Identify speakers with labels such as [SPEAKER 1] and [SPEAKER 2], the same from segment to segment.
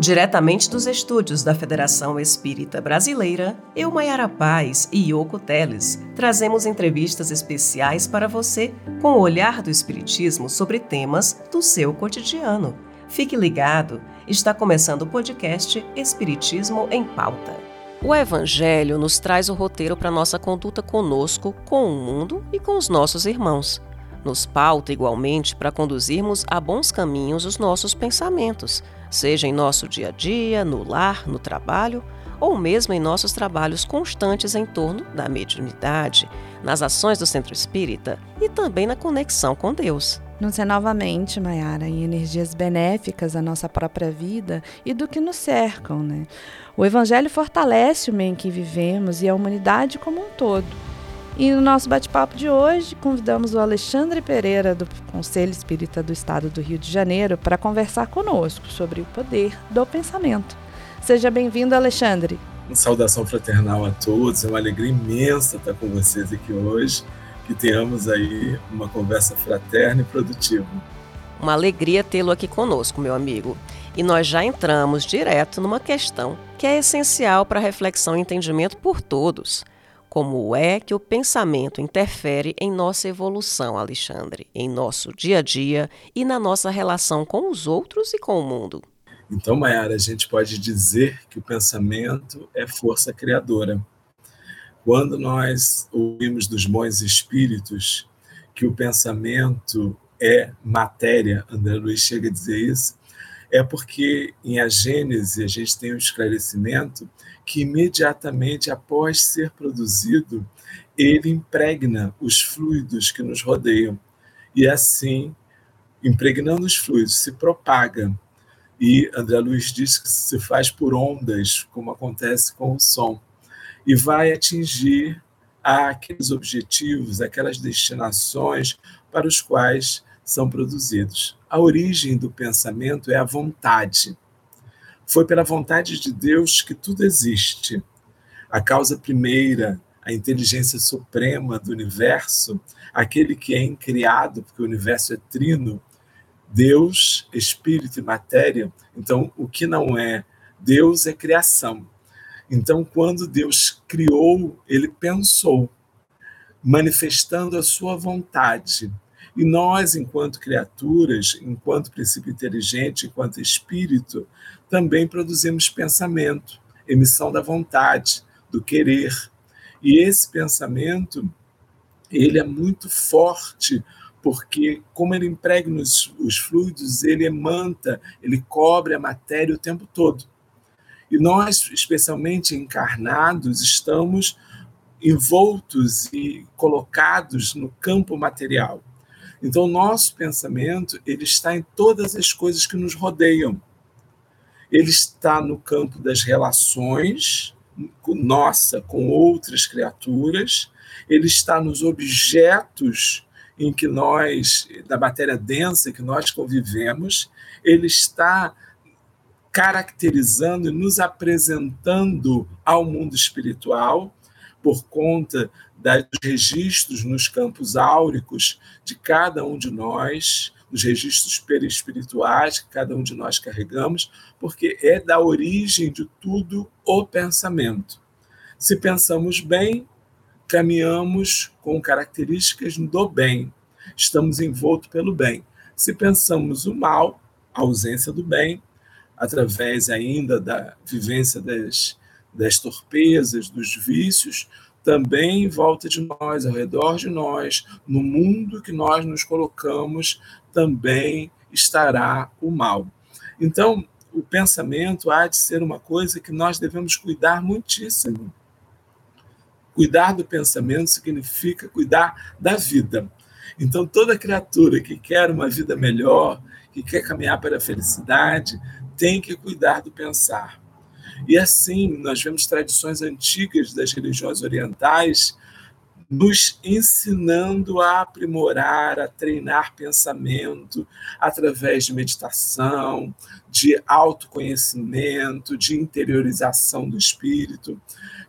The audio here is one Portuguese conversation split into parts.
[SPEAKER 1] Diretamente dos estúdios da Federação Espírita Brasileira, eu, Maiara Paz e Yoko Teles, trazemos entrevistas especiais para você com o olhar do Espiritismo sobre temas do seu cotidiano. Fique ligado, está começando o podcast Espiritismo em Pauta. O Evangelho nos traz o roteiro para nossa conduta conosco, com o mundo e com os nossos irmãos. Nos pauta igualmente para conduzirmos a bons caminhos os nossos pensamentos seja em nosso dia a dia, no lar, no trabalho ou mesmo em nossos trabalhos constantes em torno da mediunidade, nas ações do centro espírita e também na conexão com Deus.
[SPEAKER 2] Nos é novamente, Mayara, em energias benéficas à nossa própria vida e do que nos cercam. Né? O Evangelho fortalece o meio em que vivemos e a humanidade como um todo. E no nosso bate-papo de hoje, convidamos o Alexandre Pereira, do Conselho Espírita do Estado do Rio de Janeiro, para conversar conosco sobre o poder do pensamento. Seja bem-vindo, Alexandre.
[SPEAKER 3] Uma saudação fraternal a todos, é uma alegria imensa estar com vocês aqui hoje, que tenhamos aí uma conversa fraterna e produtiva.
[SPEAKER 1] Uma alegria tê-lo aqui conosco, meu amigo. E nós já entramos direto numa questão que é essencial para a reflexão e entendimento por todos – como é que o pensamento interfere em nossa evolução, Alexandre, em nosso dia a dia e na nossa relação com os outros e com o mundo.
[SPEAKER 3] Então, Mayara, a gente pode dizer que o pensamento é força criadora. Quando nós ouvimos dos bons espíritos que o pensamento é matéria, André Luiz chega a dizer isso, é porque em a Gênese a gente tem um esclarecimento que imediatamente após ser produzido, ele impregna os fluidos que nos rodeiam. E assim, impregnando os fluidos, se propaga. E André Luiz diz que se faz por ondas, como acontece com o som, e vai atingir aqueles objetivos, aquelas destinações para os quais são produzidos. A origem do pensamento é a vontade. Foi pela vontade de Deus que tudo existe. A causa primeira, a inteligência suprema do universo, aquele que é incriado, porque o universo é trino, Deus, espírito e matéria. Então, o que não é Deus é criação. Então, quando Deus criou, ele pensou, manifestando a sua vontade. E nós, enquanto criaturas, enquanto princípio inteligente, enquanto espírito, também produzimos pensamento, emissão da vontade, do querer. E esse pensamento, ele é muito forte, porque como ele impregna os, os fluidos, ele emanta, ele cobre a matéria o tempo todo. E nós, especialmente encarnados, estamos envoltos e colocados no campo material. Então, o nosso pensamento ele está em todas as coisas que nos rodeiam. Ele está no campo das relações nossa com outras criaturas, ele está nos objetos em que nós, da matéria densa que nós convivemos, ele está caracterizando e nos apresentando ao mundo espiritual por conta dos registros nos campos áuricos de cada um de nós, os registros perispirituais que cada um de nós carregamos, porque é da origem de tudo o pensamento. Se pensamos bem, caminhamos com características do bem, estamos envoltos pelo bem. Se pensamos o mal, a ausência do bem, através ainda da vivência das, das torpezas, dos vícios, também em volta de nós, ao redor de nós, no mundo que nós nos colocamos, também estará o mal. Então, o pensamento há de ser uma coisa que nós devemos cuidar muitíssimo. Cuidar do pensamento significa cuidar da vida. Então, toda criatura que quer uma vida melhor, que quer caminhar para a felicidade, tem que cuidar do pensar. E assim, nós vemos tradições antigas das religiões orientais nos ensinando a aprimorar, a treinar pensamento através de meditação, de autoconhecimento, de interiorização do espírito.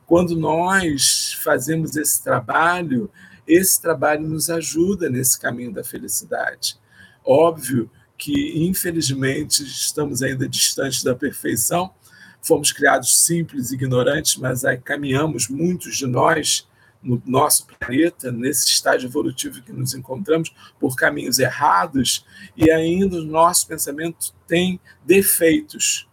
[SPEAKER 3] Quando nós fazemos esse trabalho, esse trabalho nos ajuda nesse caminho da felicidade. Óbvio que, infelizmente, estamos ainda distantes da perfeição. Fomos criados simples, ignorantes, mas aí caminhamos, muitos de nós, no nosso planeta, nesse estágio evolutivo que nos encontramos, por caminhos errados, e ainda o nosso pensamento tem defeitos,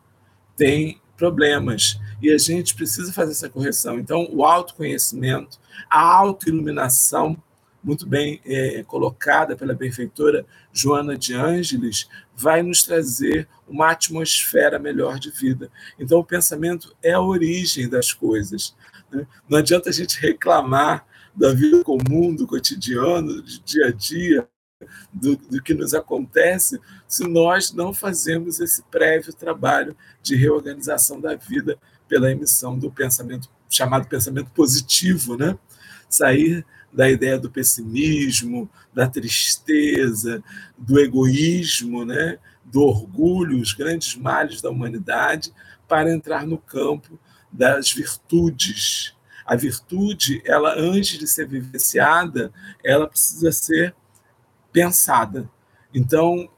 [SPEAKER 3] tem problemas, e a gente precisa fazer essa correção. Então, o autoconhecimento, a autoiluminação, muito bem é, colocada pela benfeitora Joana de Ângeles, vai nos trazer uma atmosfera melhor de vida. Então, o pensamento é a origem das coisas. Né? Não adianta a gente reclamar da vida comum, do cotidiano, do dia a dia, do, do, que nos acontece, se nós não fazemos esse prévio trabalho de reorganização da vida pela emissão do pensamento chamado pensamento positivo, né? Sair da ideia do pessimismo, da tristeza, do egoísmo, né? do orgulho, os grandes males da humanidade, para entrar no campo das virtudes. A virtude, ela antes de ser vivenciada, ela precisa ser pensada. Então,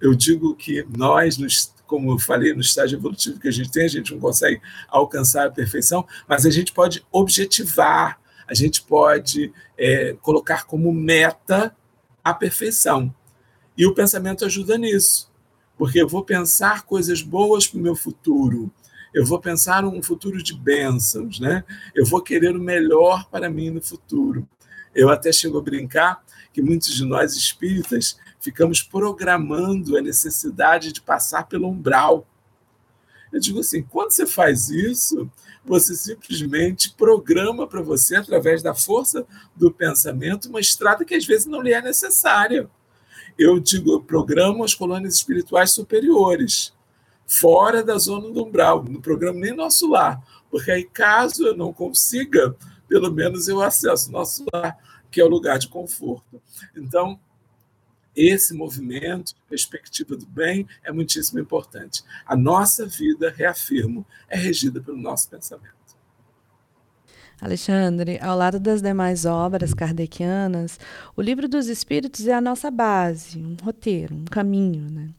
[SPEAKER 3] eu digo que nós, como eu falei, no estágio evolutivo que a gente tem, a gente não consegue alcançar a perfeição, mas a gente pode objetivar, a gente pode é, colocar como meta a perfeição. E o pensamento ajuda nisso, porque eu vou pensar coisas boas para o meu futuro, eu vou pensar um futuro de bênçãos, né? Eu vou querer o melhor para mim no futuro. Eu até chego a brincar que muitos de nós espíritas ficamos programando a necessidade de passar pelo umbral. Eu digo assim, quando você faz isso, você simplesmente programa para você, através da força do pensamento, uma estrada que às vezes não lhe é necessária. Eu digo, eu programo as colônias espirituais superiores fora da zona do umbral, no programa nem nosso lar, porque aí caso eu não consiga, pelo menos eu acesso nosso lar, que é o lugar de conforto. Então, esse movimento, perspectiva do bem, é muitíssimo importante. A nossa vida, reafirmo, é regida pelo nosso pensamento.
[SPEAKER 2] Alexandre, ao lado das demais obras kardecianas, o Livro dos Espíritos é a nossa base, um roteiro, um caminho. Né?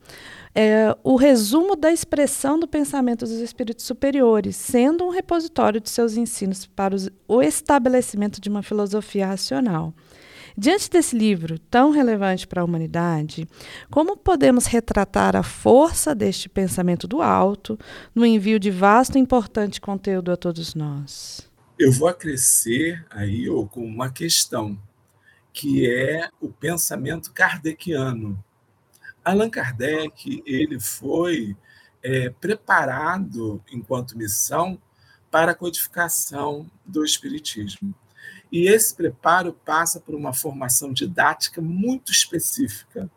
[SPEAKER 2] É o resumo da expressão do pensamento dos espíritos superiores, sendo um repositório de seus ensinos para o estabelecimento de uma filosofia racional. Diante desse livro tão relevante para a humanidade, como podemos retratar a força deste pensamento do alto no envio de vasto e importante conteúdo a todos nós?
[SPEAKER 3] Eu vou acrescer aí com uma questão, que é o pensamento kardeciano. Allan Kardec ele foi é, preparado enquanto missão para a codificação do Espiritismo. E esse preparo passa por uma formação didática muito específica,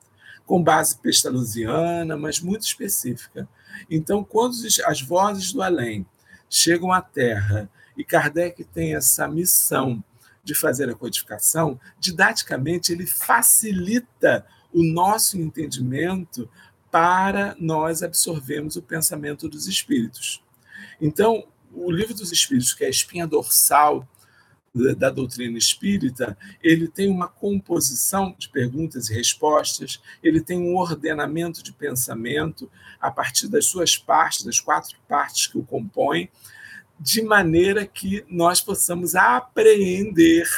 [SPEAKER 3] com base pestalusiana, mas muito específica. Então, quando as vozes do além chegam à Terra e Kardec tem essa missão de fazer a codificação, didaticamente ele facilita o nosso entendimento para nós absorvermos o pensamento dos espíritos. Então, o livro dos espíritos, que é a espinha dorsal da doutrina espírita, ele tem uma composição de perguntas e respostas, ele tem um ordenamento de pensamento a partir das suas partes, das quatro partes que o compõem, de maneira que nós possamos apreender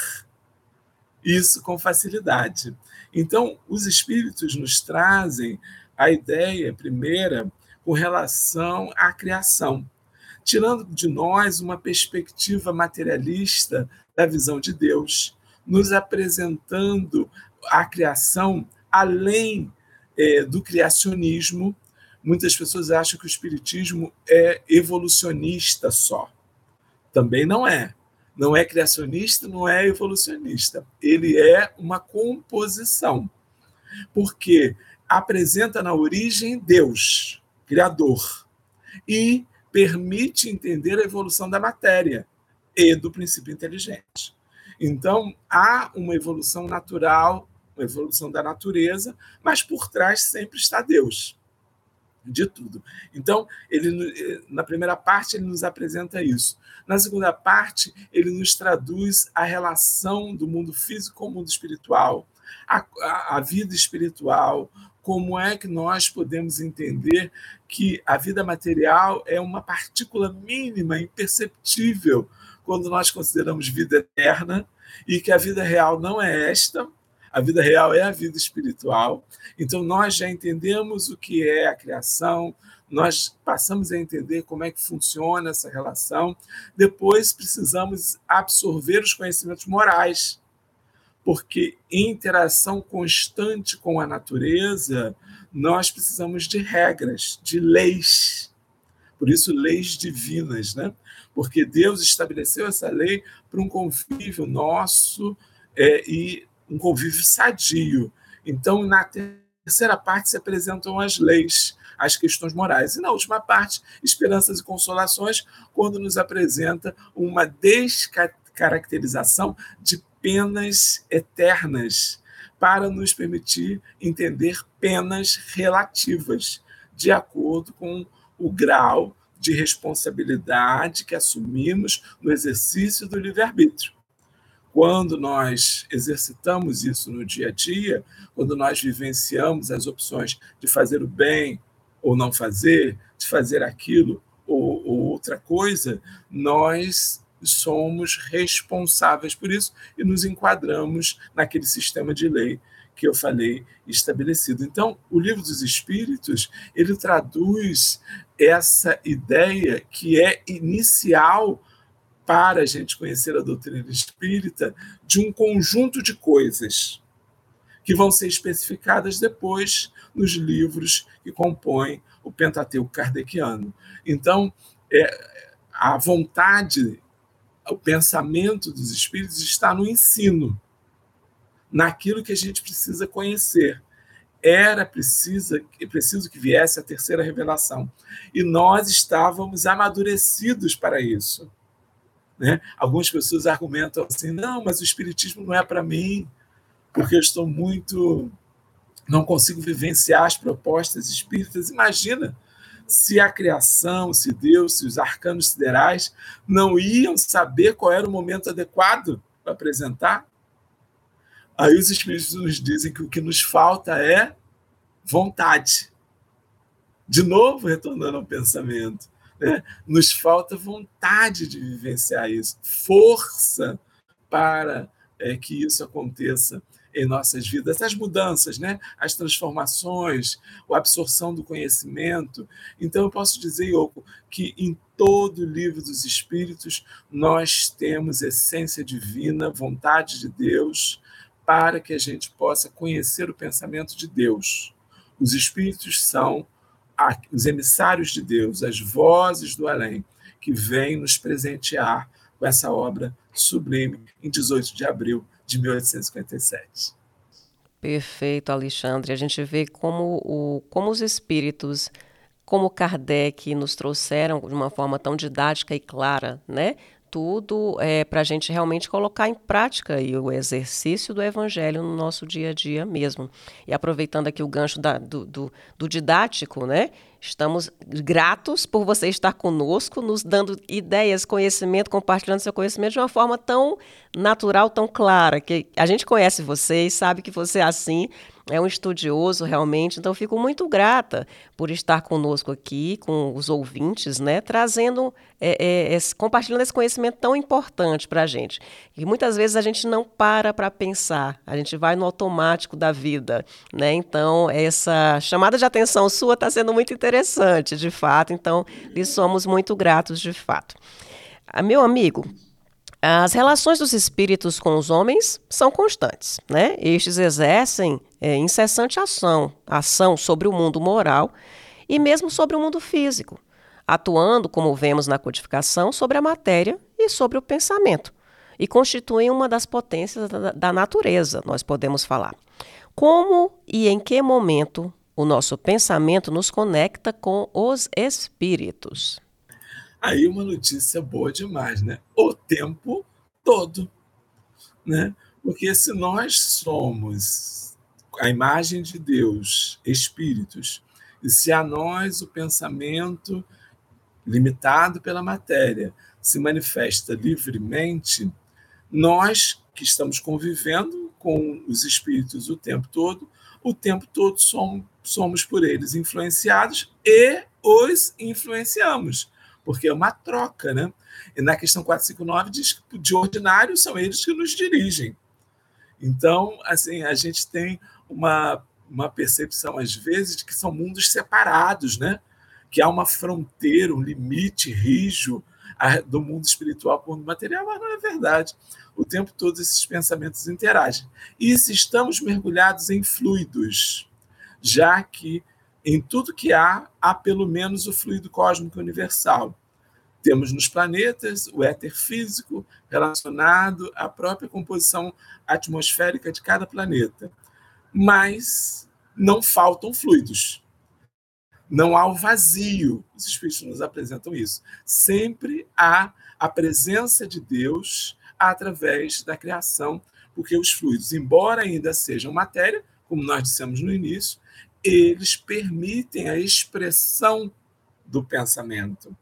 [SPEAKER 3] isso com facilidade. Então, os espíritos nos trazem a ideia primeira com relação à criação, tirando de nós uma perspectiva materialista da visão de Deus, nos apresentando a criação além é, do criacionismo. Muitas pessoas acham que o espiritismo é evolucionista só. Também não é. Não é criacionista, não é evolucionista. Ele é uma composição. Porque apresenta na origem Deus, Criador, e permite entender a evolução da matéria e do princípio inteligente. Então, há uma evolução natural, uma evolução da natureza, mas por trás sempre está Deus de tudo. Então, ele na primeira parte ele nos apresenta isso. Na segunda parte, ele nos traduz a relação do mundo físico com o mundo espiritual, a, a, a vida espiritual, como é que nós podemos entender que a vida material é uma partícula mínima, imperceptível, quando nós consideramos vida eterna, e que a vida real não é esta, a vida real é a vida espiritual. Então, nós já entendemos o que é a criação, nós passamos a entender como é que funciona essa relação. Depois, precisamos absorver os conhecimentos morais, porque em interação constante com a natureza, nós precisamos de regras, de leis. Por isso, leis divinas, né? Porque Deus estabeleceu essa lei para um convívio nosso é, e um convívio sadio. Então, na terceira parte se apresentam as leis, as questões morais. E na última parte, esperanças e consolações, quando nos apresenta uma descaracterização de penas eternas, para nos permitir entender penas relativas, de acordo com o grau de responsabilidade que assumimos no exercício do livre-arbítrio. Quando nós exercitamos isso no dia a dia, quando nós vivenciamos as opções de fazer o bem ou não fazer, de fazer aquilo ou, ou outra coisa, nós somos responsáveis por isso e nos enquadramos naquele sistema de lei que eu falei estabelecido. Então, o livro dos Espíritos ele traduz essa ideia que é inicial para a gente conhecer a doutrina espírita de um conjunto de coisas que vão ser especificadas depois nos livros que compõem o Pentateuco kardeciano. Então, é, a vontade o pensamento dos espíritos está no ensino, naquilo que a gente precisa conhecer. Era precisa, preciso que viesse a terceira revelação. E nós estávamos amadurecidos para isso. Né? Algumas pessoas argumentam assim: não, mas o Espiritismo não é para mim, porque eu estou muito. não consigo vivenciar as propostas espíritas. Imagina, se a criação, se Deus, se os arcanos siderais não iam saber qual era o momento adequado para apresentar? Aí os Espíritos nos dizem que o que nos falta é vontade. De novo, retornando ao pensamento, né? nos falta vontade de vivenciar isso, força para é, que isso aconteça em nossas vidas, as mudanças, né? as transformações, a absorção do conhecimento. Então, eu posso dizer, Yoko, que em todo o livro dos Espíritos nós temos essência divina, vontade de Deus, para que a gente possa conhecer o pensamento de Deus. Os Espíritos são os emissários de Deus, as vozes do além, que vêm nos presentear com essa obra sublime em 18 de abril de 1857.
[SPEAKER 1] Perfeito, Alexandre. A gente vê como, o, como os espíritos, como Kardec nos trouxeram de uma forma tão didática e clara, né? Tudo é, para a gente realmente colocar em prática e o exercício do evangelho no nosso dia a dia mesmo. E aproveitando aqui o gancho da, do, do, do didático, né? Estamos gratos por você estar conosco, nos dando ideias, conhecimento, compartilhando seu conhecimento de uma forma tão natural, tão clara, que a gente conhece você e sabe que você é assim, é um estudioso realmente, então fico muito grata por estar conosco aqui, com os ouvintes, né, trazendo, é, é, esse, compartilhando esse conhecimento tão importante para a gente. E muitas vezes a gente não para para pensar, a gente vai no automático da vida, né, então essa chamada de atenção sua está sendo muito interessante, de fato, então lhe somos muito gratos, de fato. Ah, meu amigo, as relações dos espíritos com os homens são constantes, né? Estes exercem é, incessante ação, ação sobre o mundo moral e mesmo sobre o mundo físico, atuando, como vemos na codificação, sobre a matéria e sobre o pensamento, e constituem uma das potências da, da natureza, nós podemos falar. Como e em que momento o nosso pensamento nos conecta com os espíritos?
[SPEAKER 3] Aí uma notícia boa demais, né? O tempo todo, né? Porque se nós somos a imagem de Deus, espíritos, e se a nós o pensamento limitado pela matéria se manifesta livremente, nós que estamos convivendo com os espíritos o tempo todo, o tempo todo somos, por eles influenciados e os influenciamos, porque é uma troca, né? E na questão 459 diz que de ordinário são eles que nos dirigem. Então, assim, a gente tem uma, uma percepção, às vezes, de que são mundos separados, né? que há uma fronteira, um limite rijo do mundo espiritual com o mundo material, mas não é verdade. O tempo todo esses pensamentos interagem. E se estamos mergulhados em fluidos, já que em tudo que há, há pelo menos o fluido cósmico universal. Temos nos planetas o éter físico relacionado à própria composição atmosférica de cada planeta. Mas não faltam fluidos. Não há o vazio. Os Espíritos nos apresentam isso. Sempre há a presença de Deus através da criação, porque os fluidos, embora ainda sejam matéria, como nós dissemos no início, eles permitem a expressão do pensamento.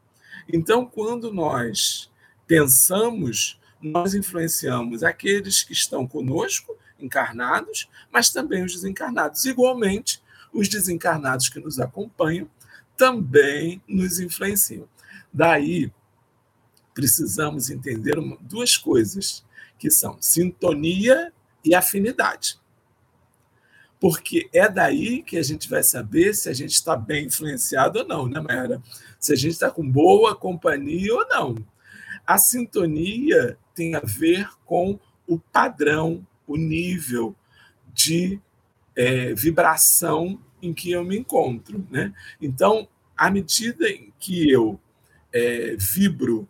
[SPEAKER 3] Então, quando nós pensamos, nós influenciamos aqueles que estão conosco, encarnados, mas também os desencarnados. Igualmente, os desencarnados que nos acompanham também nos influenciam. Daí, precisamos entender duas coisas, que são sintonia e afinidade. Porque é daí que a gente vai saber se a gente está bem influenciado ou não, né, Mayara? Se a gente está com boa companhia ou não. A sintonia tem a ver com o padrão, o nível de é, vibração em que eu me encontro. Né? Então, à medida em que eu é, vibro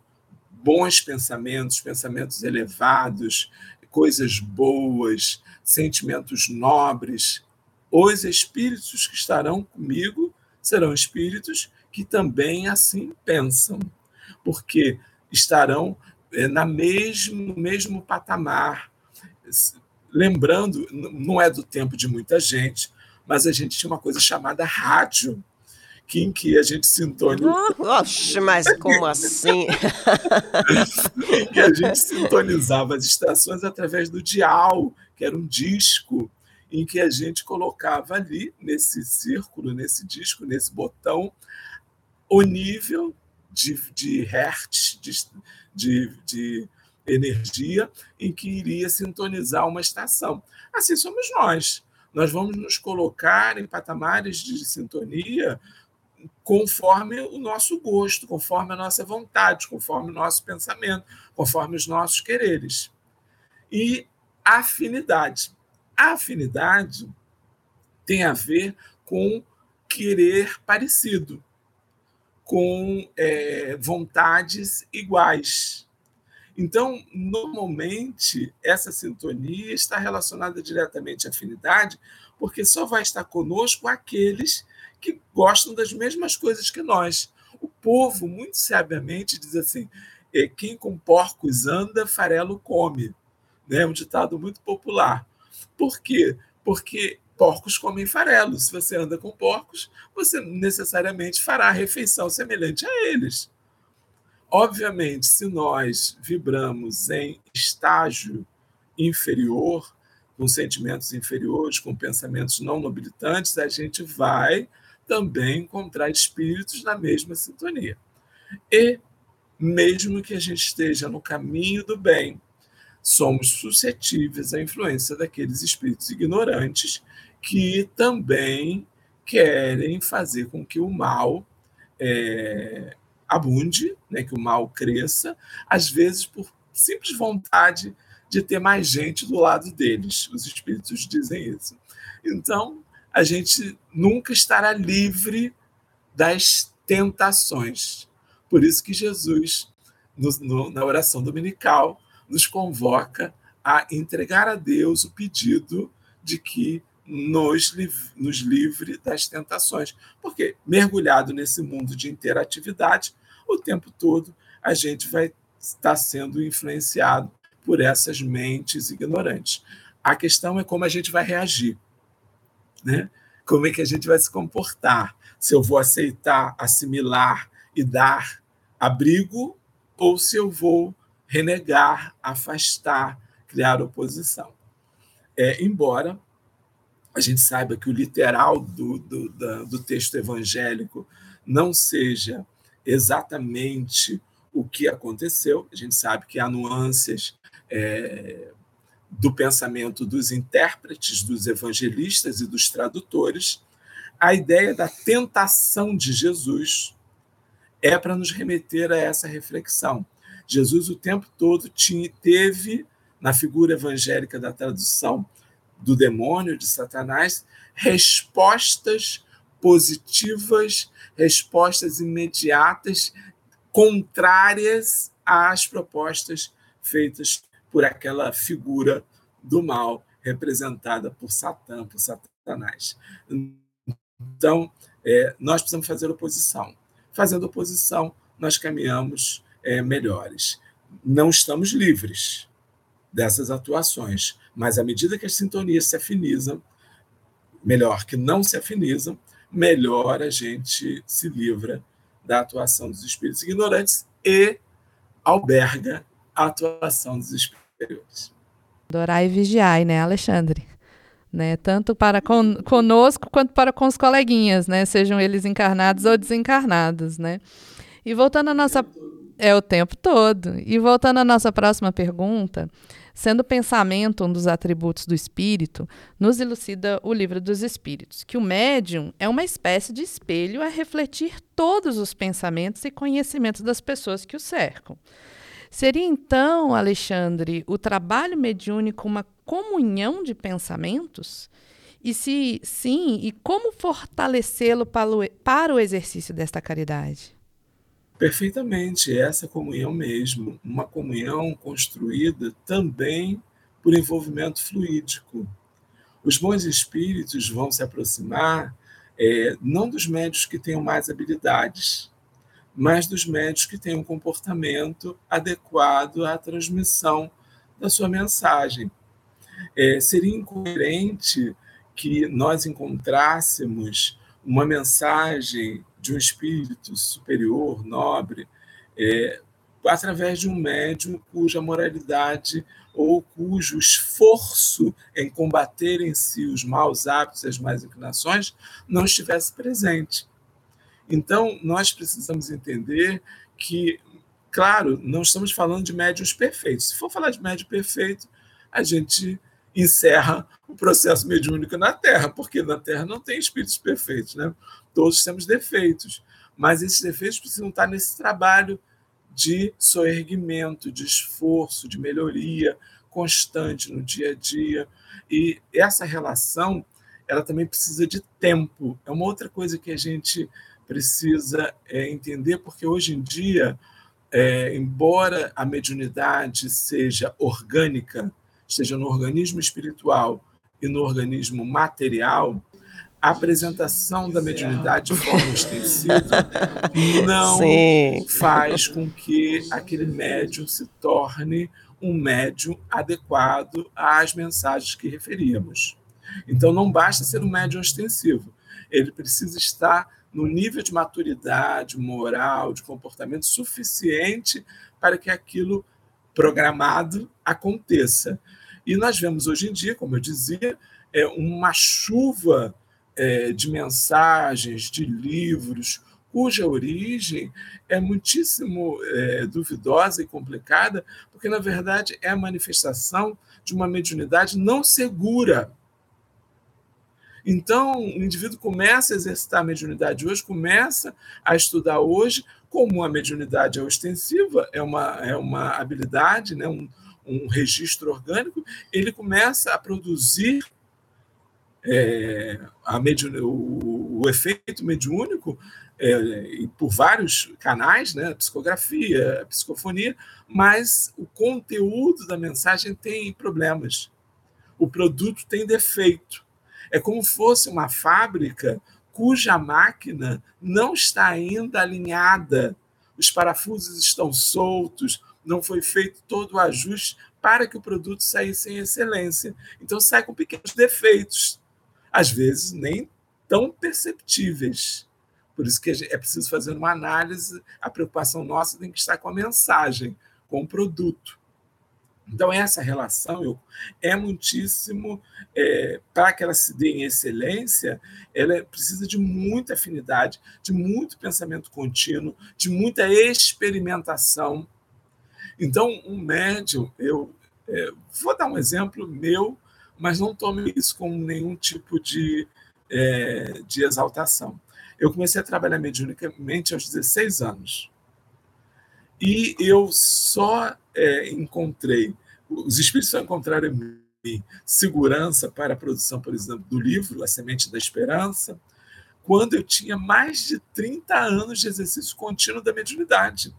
[SPEAKER 3] bons pensamentos, pensamentos elevados, coisas boas, sentimentos nobres, os espíritos que estarão comigo serão espíritos que também assim pensam, porque estarão é, na mesmo, mesmo patamar, lembrando, não é do tempo de muita gente, mas a gente tinha uma coisa chamada rádio, que em que a gente sintonizava.
[SPEAKER 1] Oxe, mas como assim?
[SPEAKER 3] em que a gente sintonizava as estações através do dial, que era um disco, em que a gente colocava ali, nesse círculo, nesse disco, nesse botão, o nível de, de hertz, de, de, de energia em que iria sintonizar uma estação. Assim somos nós. Nós vamos nos colocar em patamares de sintonia conforme o nosso gosto, conforme a nossa vontade, conforme o nosso pensamento, conforme os nossos quereres. E afinidade. A afinidade tem a ver com querer parecido, com é, vontades iguais. Então, normalmente, essa sintonia está relacionada diretamente à afinidade, porque só vai estar conosco aqueles que gostam das mesmas coisas que nós. O povo, muito sabiamente, diz assim: é, quem com porcos anda, farelo come. É um ditado muito popular. Por quê? Porque porcos comem farelo. Se você anda com porcos, você necessariamente fará refeição semelhante a eles. Obviamente, se nós vibramos em estágio inferior, com sentimentos inferiores, com pensamentos não nobilitantes, a gente vai também encontrar espíritos na mesma sintonia. E, mesmo que a gente esteja no caminho do bem, somos suscetíveis à influência daqueles espíritos ignorantes que também querem fazer com que o mal é, abunde, né, que o mal cresça, às vezes por simples vontade de ter mais gente do lado deles. Os espíritos dizem isso. Então, a gente nunca estará livre das tentações. Por isso que Jesus, no, no, na oração dominical, nos convoca a entregar a Deus o pedido de que nos, nos livre das tentações. Porque, mergulhado nesse mundo de interatividade, o tempo todo a gente vai estar sendo influenciado por essas mentes ignorantes. A questão é como a gente vai reagir, né? Como é que a gente vai se comportar? Se eu vou aceitar, assimilar e dar abrigo ou se eu vou renegar, afastar, criar oposição. É, embora a gente saiba que o literal do, do, do texto evangélico não seja exatamente o que aconteceu, a gente sabe que há nuances é, do pensamento dos intérpretes, dos evangelistas e dos tradutores, a ideia da tentação de Jesus é para nos remeter a essa reflexão. Jesus o tempo todo tinha, teve, na figura evangélica da tradução do demônio, de Satanás, respostas positivas, respostas imediatas, contrárias às propostas feitas por aquela figura do mal representada por Satã, por Satanás. Então, é, nós precisamos fazer oposição. Fazendo oposição, nós caminhamos é, melhores. Não estamos livres dessas atuações, mas à medida que as sintonias se afinizam, melhor que não se afinizam, melhor a gente se livra da atuação dos espíritos ignorantes e alberga a atuação dos espíritos.
[SPEAKER 2] Adorar e vigiar, né, Alexandre? Né, tanto para con conosco quanto para com os coleguinhas, né, sejam eles encarnados ou desencarnados, né. E voltando à nossa é o tempo todo. E voltando à nossa próxima pergunta, sendo o pensamento um dos atributos do espírito, nos elucida o livro dos espíritos, que o médium é uma espécie de espelho a refletir todos os pensamentos e conhecimentos das pessoas que o cercam. Seria então, Alexandre, o trabalho mediúnico uma comunhão de pensamentos? E se sim, e como fortalecê-lo para o exercício desta caridade?
[SPEAKER 3] Perfeitamente, essa comunhão mesmo, uma comunhão construída também por envolvimento fluídico. Os bons espíritos vão se aproximar é, não dos médios que tenham mais habilidades, mas dos médios que têm um comportamento adequado à transmissão da sua mensagem. É, seria incoerente que nós encontrássemos uma mensagem de um espírito superior, nobre, é, através de um médium cuja moralidade ou cujo esforço em combater em si os maus hábitos e as más inclinações não estivesse presente. Então, nós precisamos entender que, claro, não estamos falando de médios perfeitos. Se for falar de médio perfeito, a gente encerra o processo mediúnico na Terra, porque na Terra não tem espíritos perfeitos, né? Todos temos defeitos, mas esses defeitos precisam estar nesse trabalho de soerguimento, de esforço, de melhoria constante no dia a dia. E essa relação, ela também precisa de tempo. É uma outra coisa que a gente precisa é, entender, porque hoje em dia, é, embora a mediunidade seja orgânica, esteja no organismo espiritual e no organismo material, a apresentação da mediunidade de forma extensiva não Sim. faz com que aquele médium se torne um médium adequado às mensagens que referíamos. Então, não basta ser um médium ostensivo, ele precisa estar no nível de maturidade moral, de comportamento suficiente para que aquilo programado aconteça. E nós vemos hoje em dia, como eu dizia, é uma chuva é, de mensagens, de livros, cuja origem é muitíssimo é, duvidosa e complicada, porque, na verdade, é a manifestação de uma mediunidade não segura. Então, o indivíduo começa a exercitar a mediunidade hoje, começa a estudar hoje, como a mediunidade é ostensiva, é uma, é uma habilidade, né, um, um registro orgânico, ele começa a produzir é, a mediun, o, o, efeito mediúnico é, por vários canais, né, psicografia, psicofonia, mas o conteúdo da mensagem tem problemas. O produto tem defeito. É como fosse uma fábrica cuja máquina não está ainda alinhada, os parafusos estão soltos, não foi feito todo o ajuste para que o produto saísse em excelência. Então sai com pequenos defeitos, às vezes nem tão perceptíveis. Por isso que é preciso fazer uma análise, a preocupação nossa tem que estar com a mensagem, com o produto. Então, essa relação é muitíssimo, é, para que ela se dê em excelência, ela precisa de muita afinidade, de muito pensamento contínuo, de muita experimentação. Então, um médium, eu é, vou dar um exemplo meu, mas não tome isso como nenhum tipo de, é, de exaltação. Eu comecei a trabalhar mediunicamente aos 16 anos. E eu só é, encontrei, os espíritos só encontraram em mim segurança para a produção, por exemplo, do livro A Semente da Esperança, quando eu tinha mais de 30 anos de exercício contínuo da mediunidade.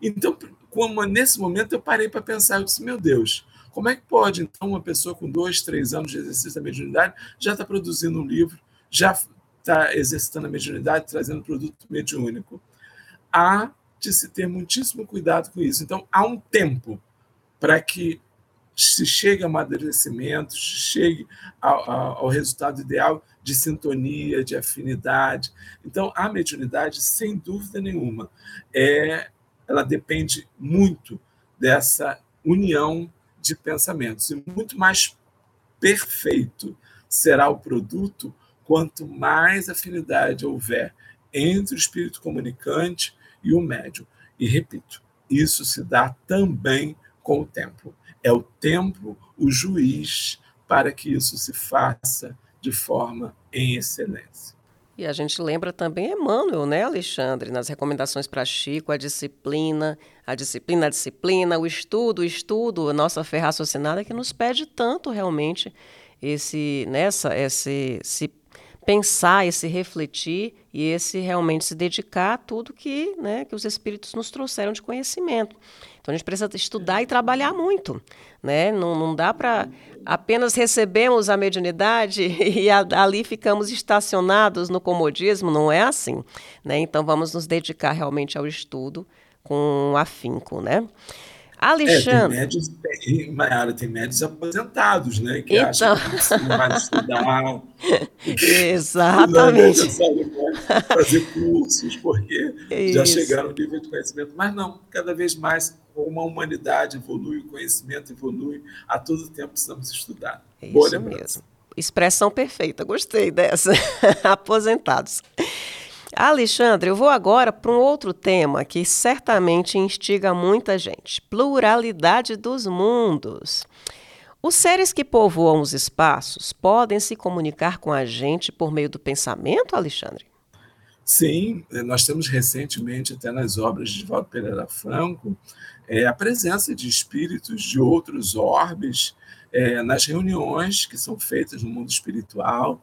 [SPEAKER 3] Então, como nesse momento eu parei para pensar, eu disse, meu Deus, como é que pode, então, uma pessoa com dois, três anos de exercício da mediunidade já está produzindo um livro, já está exercitando a mediunidade, trazendo produto mediúnico? Há de se ter muitíssimo cuidado com isso. Então, há um tempo para que se chegue ao amadurecimento, chegue ao, ao, ao, resultado ideal de sintonia, de afinidade. Então, a mediunidade, sem dúvida nenhuma, é ela depende muito dessa união de pensamentos. E muito mais perfeito será o produto quanto mais afinidade houver entre o espírito comunicante e o médium. E repito, isso se dá também com o tempo. É o tempo o juiz para que isso se faça de forma em excelência.
[SPEAKER 1] E a gente lembra também Emmanuel, né, Alexandre, nas recomendações para Chico, a disciplina, a disciplina, a disciplina, o estudo, o estudo, a nossa fé raciocinada que nos pede tanto realmente esse, nessa, esse, esse pensar, esse refletir e esse realmente se dedicar a tudo que, né, que os espíritos nos trouxeram de conhecimento. Então a gente precisa estudar e trabalhar muito, né? Não, não dá para apenas recebemos a mediunidade e a, ali ficamos estacionados no comodismo, não é assim, né? Então vamos nos dedicar realmente ao estudo com afinco, né? Alexandre.
[SPEAKER 3] É, tem médios, tem, Mayara, tem médios aposentados, né? Que então... acham que não vai estudar.
[SPEAKER 1] Exatamente.
[SPEAKER 3] Não fazer cursos, porque Isso. já chegaram no nível de conhecimento. Mas não, cada vez mais, como a humanidade evolui, o conhecimento evolui, a todo tempo precisamos estudar.
[SPEAKER 1] Isso Boa mesmo. Expressão perfeita, gostei dessa. Aposentados. Alexandre, eu vou agora para um outro tema que certamente instiga muita gente: pluralidade dos mundos. Os seres que povoam os espaços podem se comunicar com a gente por meio do pensamento, Alexandre?
[SPEAKER 3] Sim, nós temos recentemente, até nas obras de Valdo Pereira Franco, é, a presença de espíritos de outros orbes é, nas reuniões que são feitas no mundo espiritual.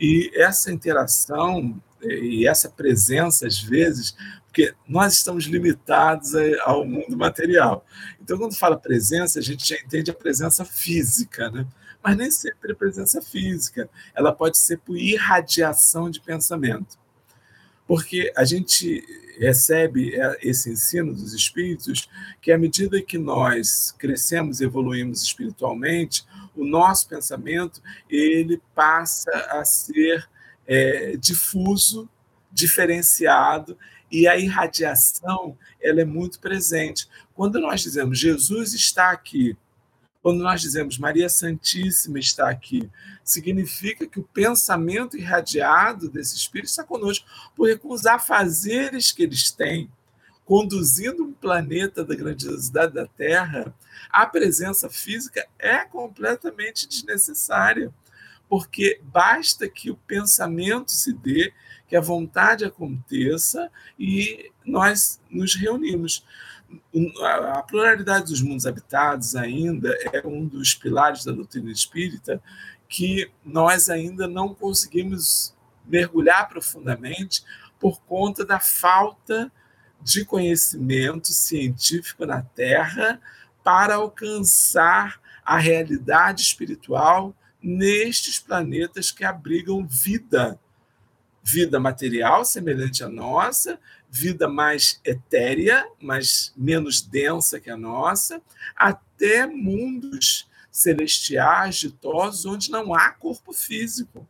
[SPEAKER 3] E essa interação e essa presença, às vezes, porque nós estamos limitados ao mundo material. Então, quando fala presença, a gente já entende a presença física, né? mas nem sempre a presença física. Ela pode ser por irradiação de pensamento. Porque a gente recebe esse ensino dos espíritos que, à medida que nós crescemos e evoluímos espiritualmente, o nosso pensamento ele passa a ser é, difuso, diferenciado, e a irradiação ela é muito presente. Quando nós dizemos Jesus está aqui, quando nós dizemos Maria Santíssima está aqui, significa que o pensamento irradiado desse Espírito está conosco, porque com os afazeres que eles têm, conduzindo um planeta da grandiosidade da Terra, a presença física é completamente desnecessária porque basta que o pensamento se dê, que a vontade aconteça e nós nos reunimos. A pluralidade dos mundos habitados ainda é um dos pilares da doutrina espírita que nós ainda não conseguimos mergulhar profundamente por conta da falta de conhecimento científico na Terra para alcançar a realidade espiritual nestes planetas que abrigam vida. Vida material semelhante à nossa, vida mais etérea, mas menos densa que a nossa, até mundos celestiais, ditosos, onde não há corpo físico.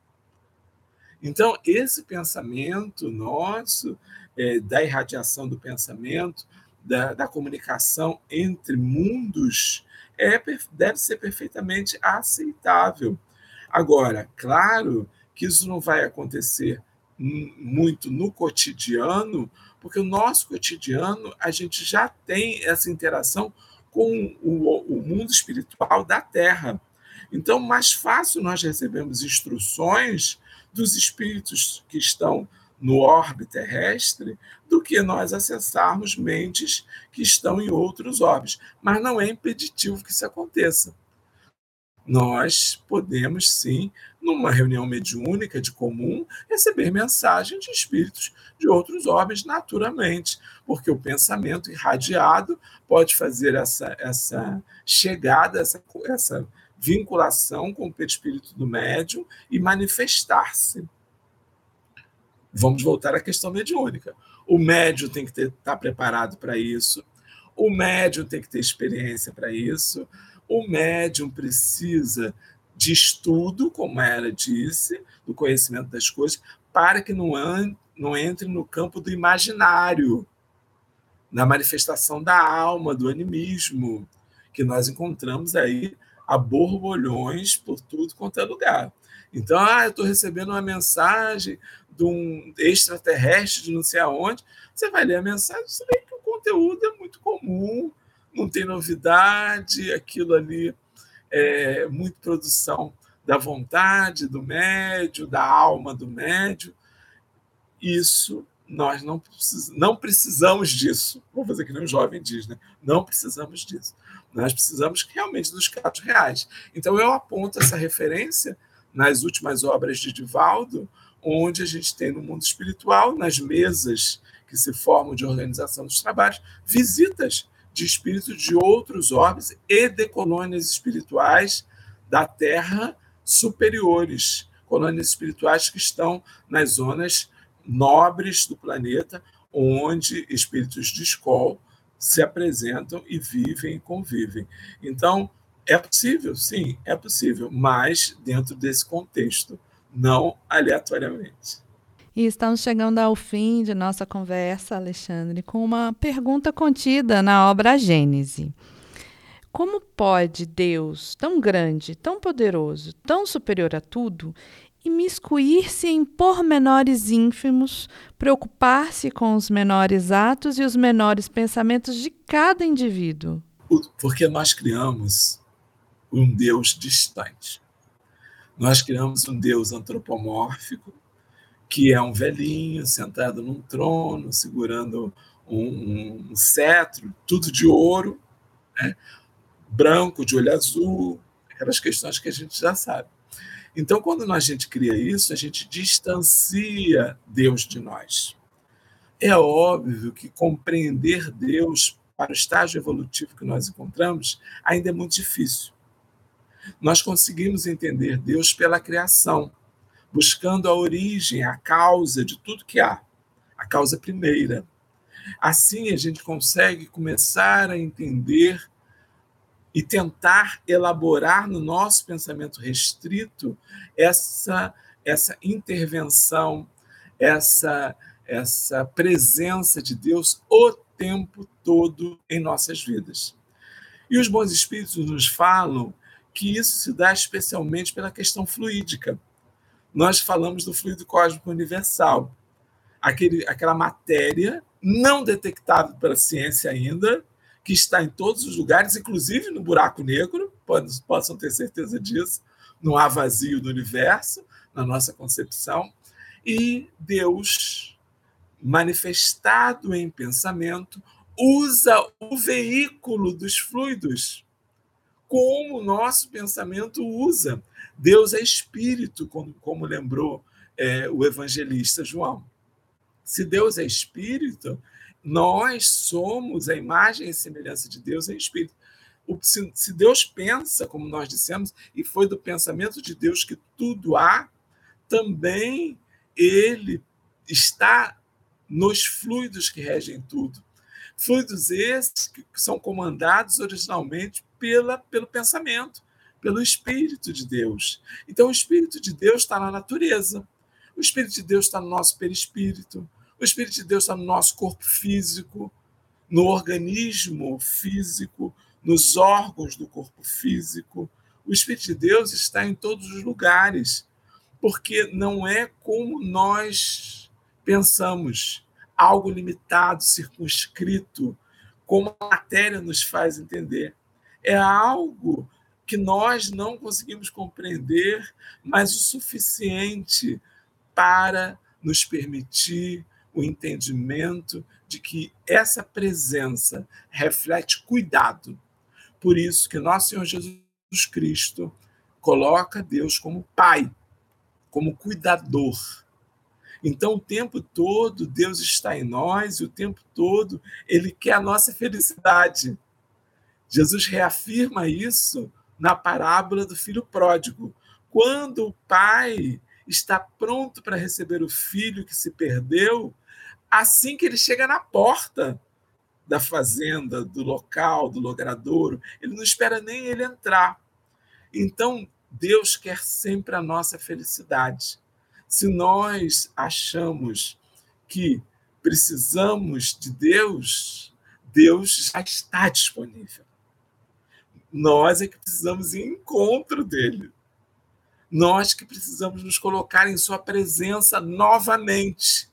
[SPEAKER 3] Então, esse pensamento nosso, é, da irradiação do pensamento, da, da comunicação entre mundos é, deve ser perfeitamente aceitável. Agora, claro que isso não vai acontecer muito no cotidiano, porque o nosso cotidiano a gente já tem essa interação com o, o mundo espiritual da Terra. Então, mais fácil nós recebemos instruções dos espíritos que estão no orbe terrestre do que nós acessarmos mentes que estão em outros orbes. Mas não é impeditivo que isso aconteça. Nós podemos, sim, numa reunião mediúnica de comum, receber mensagens de espíritos de outros orbes naturalmente, porque o pensamento irradiado pode fazer essa, essa chegada, essa, essa vinculação com o perispírito do médium e manifestar-se. Vamos voltar à questão mediúnica. O médium tem que estar tá preparado para isso, o médium tem que ter experiência para isso, o médium precisa de estudo, como ela disse, do conhecimento das coisas, para que não, não entre no campo do imaginário, na manifestação da alma, do animismo, que nós encontramos aí a borbolhões por tudo quanto é lugar. Então, ah, eu estou recebendo uma mensagem de um extraterrestre de não sei aonde. Você vai ler a mensagem, você vê que o conteúdo é muito comum, não tem novidade, aquilo ali é muito produção da vontade do médio, da alma do médio. Isso nós não, precis, não precisamos disso. Vou fazer que nem um jovem diz, né? Não precisamos disso. Nós precisamos realmente dos casos reais. Então, eu aponto essa referência nas últimas obras de Divaldo, onde a gente tem no mundo espiritual, nas mesas que se formam de organização dos trabalhos, visitas de espíritos de outros orbes e de colônias espirituais da Terra superiores, colônias espirituais que estão nas zonas nobres do planeta, onde espíritos de escola se apresentam e vivem e convivem. Então, é possível, sim, é possível, mas dentro desse contexto, não aleatoriamente.
[SPEAKER 2] E estamos chegando ao fim de nossa conversa, Alexandre, com uma pergunta contida na obra Gênese. Como pode Deus, tão grande, tão poderoso, tão superior a tudo, imiscuir-se em pormenores ínfimos, preocupar-se com os menores atos e os menores pensamentos de cada indivíduo?
[SPEAKER 3] Porque nós criamos um Deus distante. Nós criamos um Deus antropomórfico, que é um velhinho sentado num trono, segurando um, um cetro, tudo de ouro, né? branco, de olho azul, aquelas questões que a gente já sabe. Então, quando a gente cria isso, a gente distancia Deus de nós. É óbvio que compreender Deus para o estágio evolutivo que nós encontramos ainda é muito difícil. Nós conseguimos entender Deus pela criação, buscando a origem, a causa de tudo que há, a causa primeira. Assim, a gente consegue começar a entender e tentar elaborar no nosso pensamento restrito essa essa intervenção, essa essa presença de Deus o tempo todo em nossas vidas. E os bons espíritos nos falam que isso se dá especialmente pela questão fluídica. Nós falamos do fluido cósmico universal, aquele, aquela matéria não detectável pela ciência ainda, que está em todos os lugares, inclusive no buraco negro, possam ter certeza disso, não há vazio do universo, na nossa concepção, e Deus, manifestado em pensamento, usa o veículo dos fluidos, como o nosso pensamento usa. Deus é espírito, como, como lembrou é, o evangelista João. Se Deus é espírito, nós somos a imagem e semelhança de Deus em espírito. Se, se Deus pensa, como nós dissemos, e foi do pensamento de Deus que tudo há, também ele está nos fluidos que regem tudo. Fluidos esses que são comandados originalmente pela, pelo pensamento, pelo Espírito de Deus. Então, o Espírito de Deus está na natureza, o Espírito de Deus está no nosso perispírito, o Espírito de Deus está no nosso corpo físico, no organismo físico, nos órgãos do corpo físico. O Espírito de Deus está em todos os lugares, porque não é como nós pensamos, algo limitado, circunscrito, como a matéria nos faz entender. É algo que nós não conseguimos compreender, mas o suficiente para nos permitir o entendimento de que essa presença reflete cuidado. Por isso que nosso Senhor Jesus Cristo coloca Deus como Pai, como cuidador. Então, o tempo todo, Deus está em nós e o tempo todo Ele quer a nossa felicidade. Jesus reafirma isso na parábola do filho pródigo. Quando o pai está pronto para receber o filho que se perdeu, assim que ele chega na porta da fazenda, do local, do logradouro, ele não espera nem ele entrar. Então, Deus quer sempre a nossa felicidade. Se nós achamos que precisamos de Deus, Deus já está disponível. Nós é que precisamos ir em encontro dele. Nós que precisamos nos colocar em sua presença novamente.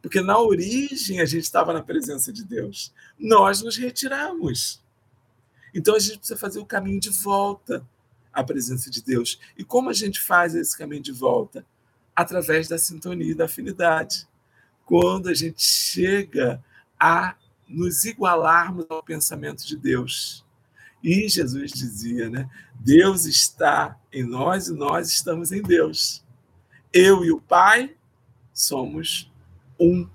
[SPEAKER 3] Porque na origem a gente estava na presença de Deus. Nós nos retiramos. Então a gente precisa fazer o caminho de volta à presença de Deus. E como a gente faz esse caminho de volta? Através da sintonia e da afinidade. Quando a gente chega a nos igualarmos ao pensamento de Deus. E Jesus dizia, né? Deus está em nós e nós estamos em Deus. Eu e o Pai somos um.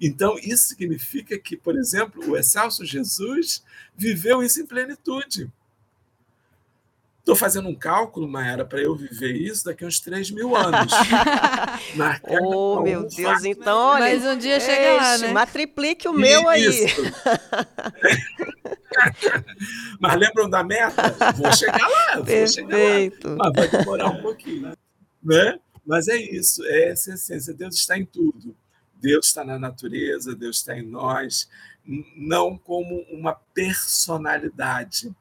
[SPEAKER 3] Então, isso significa que, por exemplo, o excelso Jesus viveu isso em plenitude. Estou fazendo um cálculo, Maera, para eu viver isso daqui a uns 3 mil anos.
[SPEAKER 1] oh, meu Deus, então.
[SPEAKER 2] Mas um dia chega lá, né?
[SPEAKER 1] Mas triplique o meu aí.
[SPEAKER 3] Mas lembram da meta? Vou chegar lá, vou
[SPEAKER 1] Perfeito.
[SPEAKER 3] chegar lá. Mas vai demorar um pouquinho, né? Mas é isso, é essa essência. Deus está em tudo. Deus está na natureza, Deus está em nós, não como uma personalidade,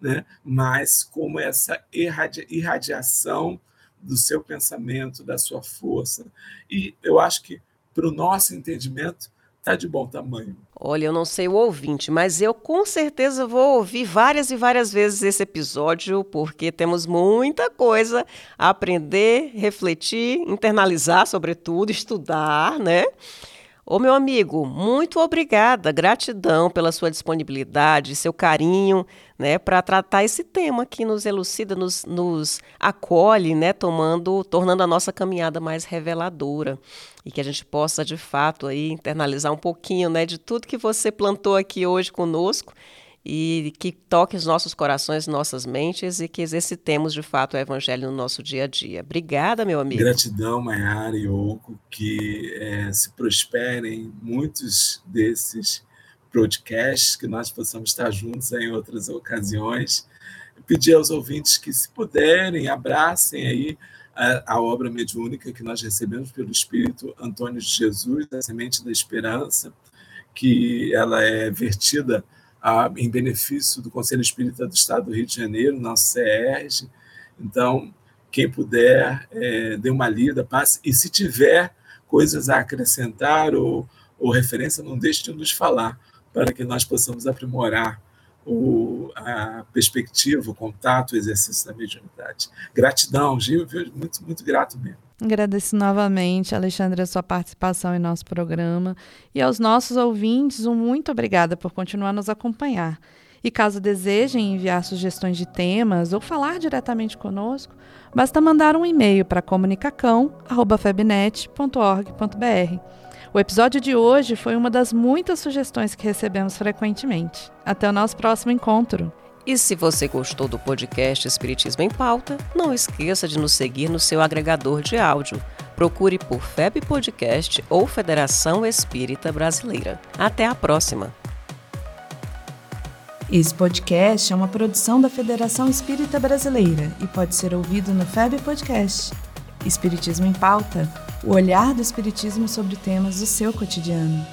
[SPEAKER 3] né? mas como essa irradiação do seu pensamento, da sua força. E eu acho que, para o nosso entendimento, está de bom tamanho.
[SPEAKER 1] Olha, eu não sei o ouvinte, mas eu com certeza vou ouvir várias e várias vezes esse episódio, porque temos muita coisa a aprender, refletir, internalizar, sobretudo, estudar, né? Ô meu amigo, muito obrigada, gratidão pela sua disponibilidade, seu carinho, né, para tratar esse tema que nos elucida, nos, nos acolhe, né, tomando, tornando a nossa caminhada mais reveladora e que a gente possa de fato aí internalizar um pouquinho, né, de tudo que você plantou aqui hoje conosco e que toque os nossos corações, nossas mentes e que exercitemos de fato o Evangelho no nosso dia a dia. Obrigada, meu amigo.
[SPEAKER 3] Gratidão, Mayara e Oco, que é, se prosperem muitos desses podcasts, que nós possamos estar juntos em outras ocasiões. Pedir aos ouvintes que, se puderem, abracem aí a, a obra mediúnica que nós recebemos pelo Espírito Antônio de Jesus, a Semente da Esperança, que ela é vertida a, em benefício do Conselho Espírita do Estado do Rio de Janeiro, nosso CERJ. Então, quem puder, é, dê uma lida, passe. E se tiver coisas a acrescentar ou, ou referência, não deixe de nos falar, para que nós possamos aprimorar o, a perspectiva, o contato, o exercício da mediunidade. Gratidão, Gil, muito, muito grato mesmo.
[SPEAKER 2] Agradeço novamente, Alexandre, a sua participação em nosso programa. E aos nossos ouvintes, um muito obrigada por continuar nos acompanhar. E caso desejem enviar sugestões de temas ou falar diretamente conosco, basta mandar um e-mail para comunicacão.febnet.org.br. O episódio de hoje foi uma das muitas sugestões que recebemos frequentemente. Até o nosso próximo encontro!
[SPEAKER 1] E se você gostou do podcast Espiritismo em Pauta, não esqueça de nos seguir no seu agregador de áudio. Procure por FEB Podcast ou Federação Espírita Brasileira. Até a próxima!
[SPEAKER 2] Esse podcast é uma produção da Federação Espírita Brasileira e pode ser ouvido no FEB Podcast. Espiritismo em Pauta o olhar do Espiritismo sobre temas do seu cotidiano.